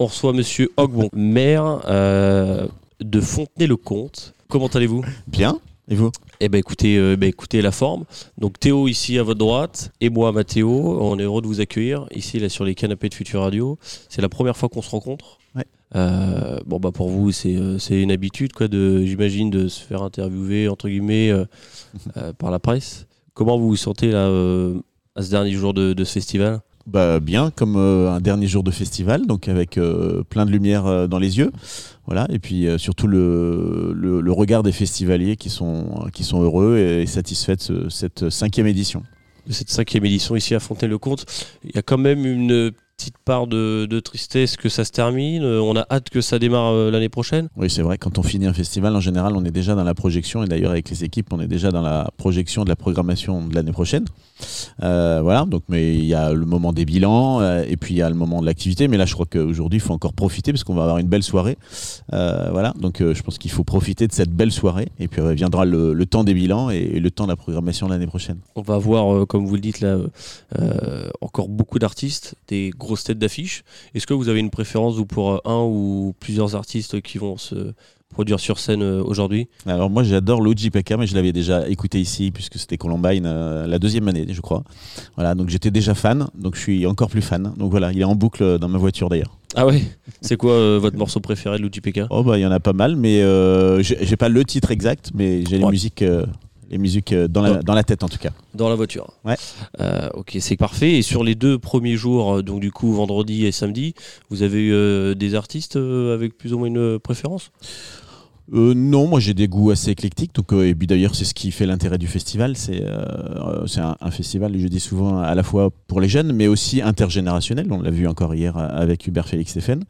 on reçoit Monsieur Ogbon, maire euh, de Fontenay-le-Comte. Comment allez-vous? Bien. Et vous? Eh ben écoutez, euh, ben, écoutez la forme. Donc Théo ici à votre droite et moi Mathéo. On est heureux de vous accueillir ici là sur les canapés de Futur Radio. C'est la première fois qu'on se rencontre. Ouais. Euh, bon bah pour vous c'est c'est une habitude quoi de j'imagine de se faire interviewer entre guillemets euh, par la presse. Comment vous vous sentez là à ce dernier jour de, de ce festival? Bah, Bien, comme euh, un dernier jour de festival, donc avec euh, plein de lumière euh, dans les yeux. Voilà. Et puis surtout le, le, regard des festivaliers qui sont, qui sont heureux et satisfaits de ce- cette cinquième édition. cette cinquième édition ici à Fontenay-le-Comte. Il y a quand même une petite part de, de tristesse que ça se termine. Euh, On a hâte que ça démarre euh, l'année prochaine. Oui, c'est vrai, quand on finit un festival, en général, on est déjà dans la projection, et d'ailleurs avec les équipes, on est déjà dans la projection de la programmation de l'année prochaine. Euh, voilà, donc, mais il y a le moment des bilans, euh, et puis il y a le moment de l'activité, mais là, je crois qu'aujourd'hui, il faut encore profiter, parce qu'on va avoir une belle soirée. Euh, voilà, donc je pense qu'il faut profiter de cette belle soirée, et puis viendra le, le temps des bilans et, et le temps de la programmation de l'année prochaine. On va voir, comme vous le dites là, encore beaucoup d'artistes, des grosses têtes d'affiche. Est-ce que vous avez une préférence vous, pour euh, un ou plusieurs artistes qui vont se produire sur scène euh, aujourd'hui? Alors moi j'adore Luigi Pekka, mais je l'avais déjà écouté ici puisque c'était Columbine euh, la deuxième année je crois. Voilà, donc j'étais déjà fan, donc je suis encore plus fan. Donc voilà, il est en boucle dans ma voiture d'ailleurs. Ah ouais? C'est quoi euh, votre morceau préféré de Luigi Pekka? Oh bah il y en a pas mal, mais euh, j'ai pas le titre exact, mais j'ai les musiques, les musiques euh, dans, la, Ouais. dans la tête en tout cas. Dans la voiture. Ouais. Euh, ok, c'est parfait. Et sur les deux premiers jours, euh, donc du coup vendredi et samedi, vous avez eu euh, des artistes avec plus ou moins une préférence? Euh, non, moi j'ai des goûts assez éclectiques. Donc, euh, et puis d'ailleurs, c'est ce qui fait l'intérêt du festival. C'est euh, un, festival, je dis souvent, à la fois pour les jeunes, mais aussi intergénérationnel. On l'a vu encore hier avec Hubert Félix Stéphane.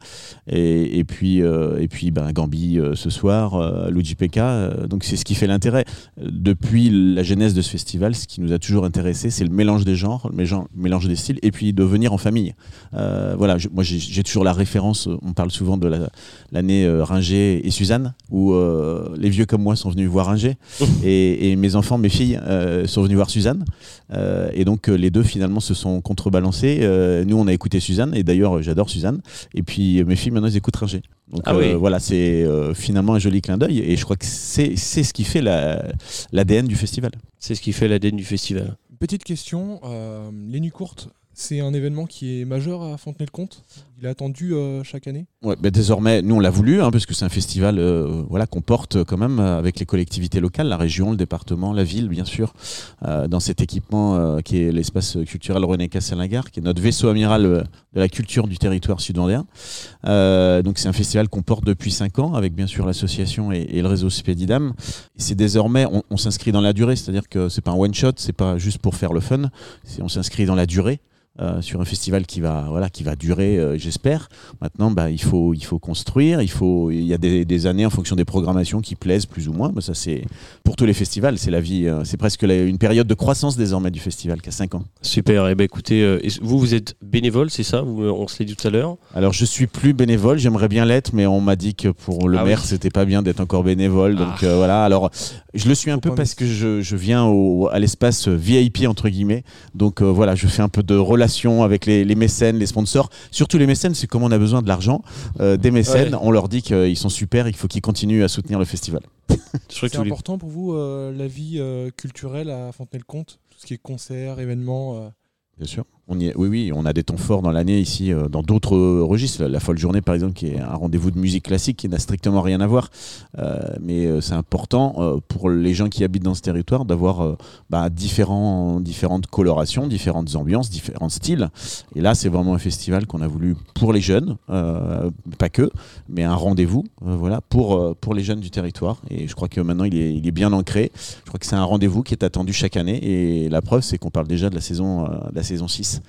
Et, et puis, et puis ben, Gambi ce soir, Luigi Pekka. donc c'est ce qui fait l'intérêt. Depuis la genèse de ce festival, ce qui nous a toujours intéressé, c'est le mélange des genres, le mélange, des styles, et puis de venir en famille. Voilà, moi j'ai toujours la référence, on parle souvent de la, l'année euh, Ringer et Suzanne, où euh, les vieux comme moi sont venus voir Ringer, et, et mes enfants, mes filles euh, sont venus voir Suzanne. Euh, et donc les deux finalement se sont contrebalancés. Euh, nous, on a écouté Suzanne, et d'ailleurs j'adore Suzanne. Et puis mes filles maintenant elles écoutent Ringer. Donc Ah euh, oui. voilà, c'est euh, finalement un joli clin d'œil, et je crois que c'est c'est ce qui fait la- l'ADN du festival. C'est ce qui fait l'ADN du festival. Petite question, euh, les nuits courtes, c'est un événement qui est majeur à Fontenay-le-Comte? Il est attendu euh, chaque année? Ouais, ben désormais, nous on l'a voulu, hein, parce que c'est un festival euh, voilà, qu'on porte euh, quand même euh, avec les collectivités locales, la région, le département, la ville, bien sûr, euh, dans cet équipement euh, qui est l'espace culturel René Castelnagar, qui est notre vaisseau amiral euh, de la culture du territoire sud-vendéen. Euh, donc c'est un festival qu'on porte depuis 5 ans, avec bien sûr l'association et, le réseau Spédidam. C'est désormais, on, on s'inscrit dans la durée, c'est-à-dire que c'est pas un one-shot, c'est pas juste pour faire le fun, on s'inscrit dans la durée. Euh, sur un festival qui va voilà qui va durer euh, j'espère Maintenant, bah, il, faut, il faut construire, il, faut, il y a des, des années en fonction des programmations qui plaisent plus ou moins. Bah, ça, c'est pour tous les festivals, c'est la vie, euh, c'est presque la- une période de croissance désormais du festival qui a 5 ans. Super. Et ben écoutez, vous vous êtes bénévole, c'est ça? Vous, On se l'a dit tout à l'heure. Alors, je suis plus bénévole, j'aimerais bien l'être, mais on m'a dit que pour le Ah maire, oui. c'était pas bien d'être encore bénévole. Donc Ah. voilà, alors je le suis un peu pas parce que je, je viens au, à l'espace VIP, entre guillemets. Donc euh, voilà, je fais un peu de relations avec les, les mécènes, les sponsors. Surtout les mécènes, c'est comme on a besoin de l'argent. euh, des mécènes, Ouais. on leur dit qu'ils sont super et qu'il faut qu'ils continuent à soutenir le festival. Je crois que C'est important pour vous euh, la vie euh, culturelle à Fontenay-le-Comte Tout ce qui est concerts, événements euh, Bien sûr. Oui, oui, on a des temps forts dans l'année ici, euh, dans d'autres euh, registres. La, folle journée, par exemple, qui est un rendez-vous de musique classique qui n'a strictement rien à voir. Euh, mais c'est important pour les gens qui habitent dans ce territoire d'avoir bah, différentes colorations, différentes ambiances, différents styles. Et là, c'est vraiment un festival qu'on a voulu pour les jeunes, pas que, mais un rendez-vous, voilà, pour, les jeunes du territoire. Et je crois que maintenant, il est, bien ancré. Je crois que c'est un rendez-vous qui est attendu chaque année. Et la preuve, c'est qu'on parle déjà de la saison, de la saison 6.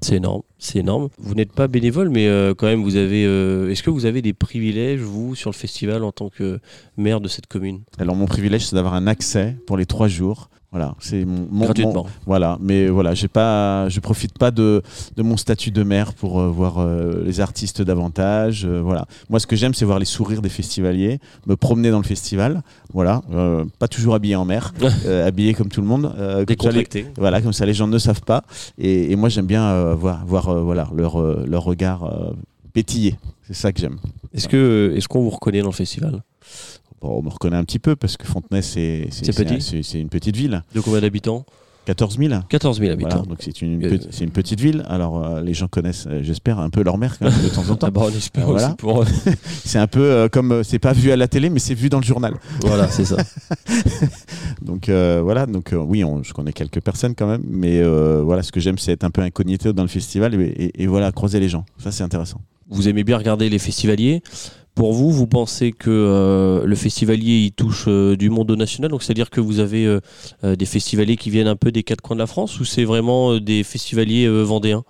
C'est énorme, c'est énorme. Vous n'êtes pas bénévole, mais euh, quand même, vous avez. euh, Est-ce que vous avez des privilèges vous sur le festival en tant que maire de cette commune? Alors mon privilège, c'est d'avoir un accès pour les trois jours. Voilà, c'est mon, mon- gratuitement mon- voilà, mais voilà, j'ai pas, je profite pas de, de mon statut de maire pour euh, voir euh, les artistes davantage. euh, voilà, moi ce que j'aime, c'est voir les sourires des festivaliers, me promener dans le festival. Voilà, pas toujours habillé en maire, habillé comme tout le monde. comme ça, les- Décontracté. voilà, comme ça les gens ne savent pas. Et, et moi j'aime bien voir, voir euh, voilà, leur, euh, leur regard euh, pétiller. C'est ça que j'aime. Est-ce que est-ce qu'on vous reconnaît dans le festival? Bon, on me reconnaît un petit peu parce que Fontenay, c'est- c'est une petite ville. De combien d'habitants? 14 000 14 000 Voilà, habitants. donc c'est une, Euh, une petite ville. Alors euh, les gens connaissent, euh, j'espère, un peu leur mère quand même, de temps en temps. Ah bah, Voilà. pour. C'est un peu euh, comme c'est pas vu à la télé, mais c'est vu dans le journal. voilà, c'est ça. Donc voilà, donc oui, on- je connais quelques personnes quand même, mais voilà, ce que j'aime, c'est être un peu incognito dans le festival et, et- et voilà, croiser les gens. Ça, c'est intéressant. Vous aimez bien regarder les festivaliers? Pour vous, vous pensez que euh, le festivalier il touche euh, du monde national, donc c'est-à-dire que vous avez euh, des festivaliers qui viennent un peu des quatre coins de la France, ou c'est vraiment des festivaliers vendéens?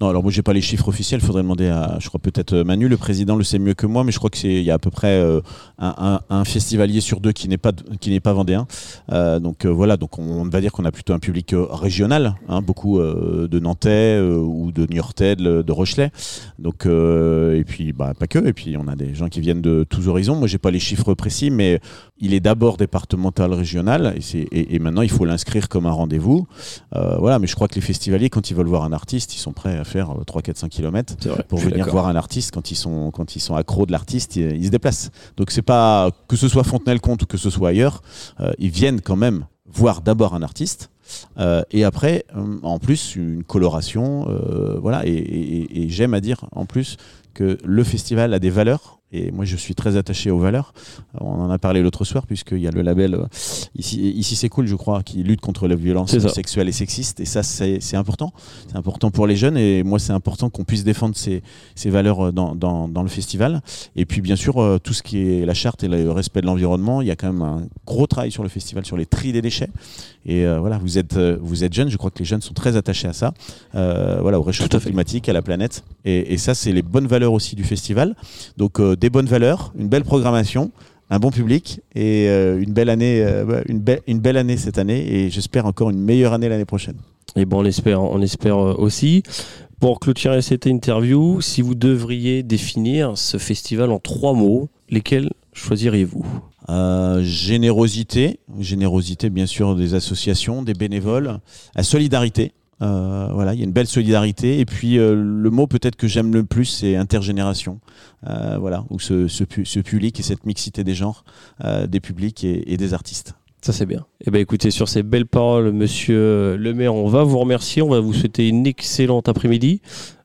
Non, alors moi, j'ai pas les chiffres officiels. Faudrait demander à, je crois peut-être euh, Manu, le président, le sait mieux que moi, mais je crois que c'est, il y a à peu près euh, un, festivalier sur deux qui n'est pas, pas vendéen. Euh, donc voilà, donc on, va dire qu'on a plutôt un public régional, hein, beaucoup de Nantais ou de Niortais, de, de Rochelet. Donc et puis bah pas que. Et puis on a des gens qui viennent de tous horizons. Moi, j'ai pas les chiffres précis, mais il est d'abord départemental, régional, et, maintenant il faut l'inscrire comme un rendez-vous. Voilà, mais je crois que les festivaliers, quand ils veulent voir un artiste, ils sont prêts à faire euh, 3, 4, 5 km vrai. pour venir voir un artiste. Quand ils sont quand ils sont accros de l'artiste ils, ils se déplacent. Donc c'est pas que ce soit Fontenay-le-Comte ou que ce soit ailleurs euh, ils viennent quand même voir d'abord un artiste euh, et après euh, en plus une coloration voilà. Et, et- et j'aime à dire en plus que le festival a des valeurs et moi je suis très attaché aux valeurs on en a parlé l'autre soir puisqu'il y a le label euh, ici ici c'est cool je crois qui lutte contre la violence sexuelle et sexiste et ça c'est important c'est important pour les jeunes et moi c'est important qu'on puisse défendre ces, ces valeurs euh, dans, dans, dans le festival. Et puis bien sûr, euh, tout ce qui est la charte et le respect de l'environnement, il y a quand même un gros travail sur le festival, sur les tri des déchets. Et euh, voilà, vous êtes, vous êtes jeunes, je crois que les jeunes sont très attachés à ça, voilà, au réchauffement climatique, à la planète. Et, et ça, c'est les bonnes valeurs aussi du festival. Donc des bonnes valeurs, une belle programmation. Un bon public et euh, une belle année, euh, une, belle une belle année cette année et j'espère encore une meilleure année l'année prochaine. Et bon, on espère, on espère euh, aussi. Pour clôturer cette interview, si vous devriez définir ce festival en trois mots, lesquels choisiriez-vous? Euh, générosité, générosité bien sûr des associations, des bénévoles, la solidarité. Euh, voilà, il y a une belle solidarité. Et puis euh, le mot peut-être que j'aime le plus, c'est intergénération. Euh, voilà, ce, ce, pu- ce public et cette mixité des genres, euh, des publics et, des artistes. Ça c'est bien. Eh ben écoutez, sur ces belles paroles, Monsieur le Maire, on va vous remercier, on va vous souhaiter une excellente après-midi.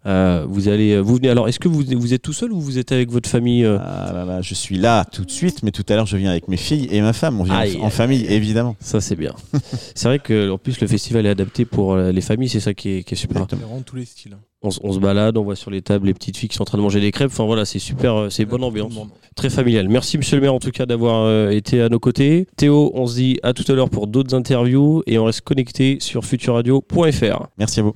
Euh, vous allez, vous venez. Alors, est-ce que vous, vous êtes tout seul ou vous êtes avec votre famille euh Ah là là, je suis là tout de suite, mais tout à l'heure je viens avec mes filles et ma femme. On vient en- Aïe, en, aïe, famille, évidemment. Ça c'est bien. c'est vrai que en plus le festival est adapté pour euh, les familles, c'est ça qui est, qui est super. Vraiment tous les styles. On, s- on se balade, on voit sur les tables les petites filles qui sont en train de manger des crêpes. Enfin voilà, c'est super, euh, c'est bonne ambiance, très familial. Merci Monsieur le Maire en tout cas d'avoir euh, été à nos côtés. Théo, on se dit à tout à l'heure pour d'autres interviews et on reste connecté sur futurradio.fr. Merci à vous.